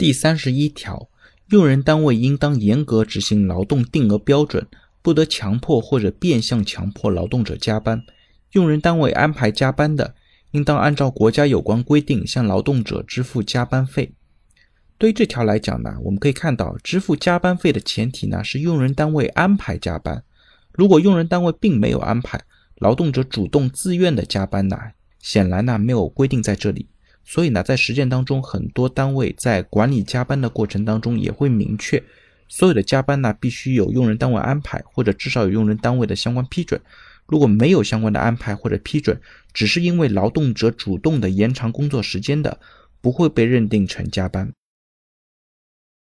第三十一条，用人单位应当严格执行劳动定额标准，不得强迫或者变相强迫劳动者加班。用人单位安排加班的，应当按照国家有关规定向劳动者支付加班费。对于这条来讲呢，我们可以看到，支付加班费的前提呢是用人单位安排加班。如果用人单位并没有安排，劳动者主动自愿的加班呢，显然呢没有规定在这里。所以呢，在实践当中，很多单位在管理加班的过程当中也会明确，所有的加班呢必须有用人单位安排，或者至少有用人单位的相关批准。如果没有相关的安排或者批准，只是因为劳动者主动的延长工作时间的，不会被认定成加班。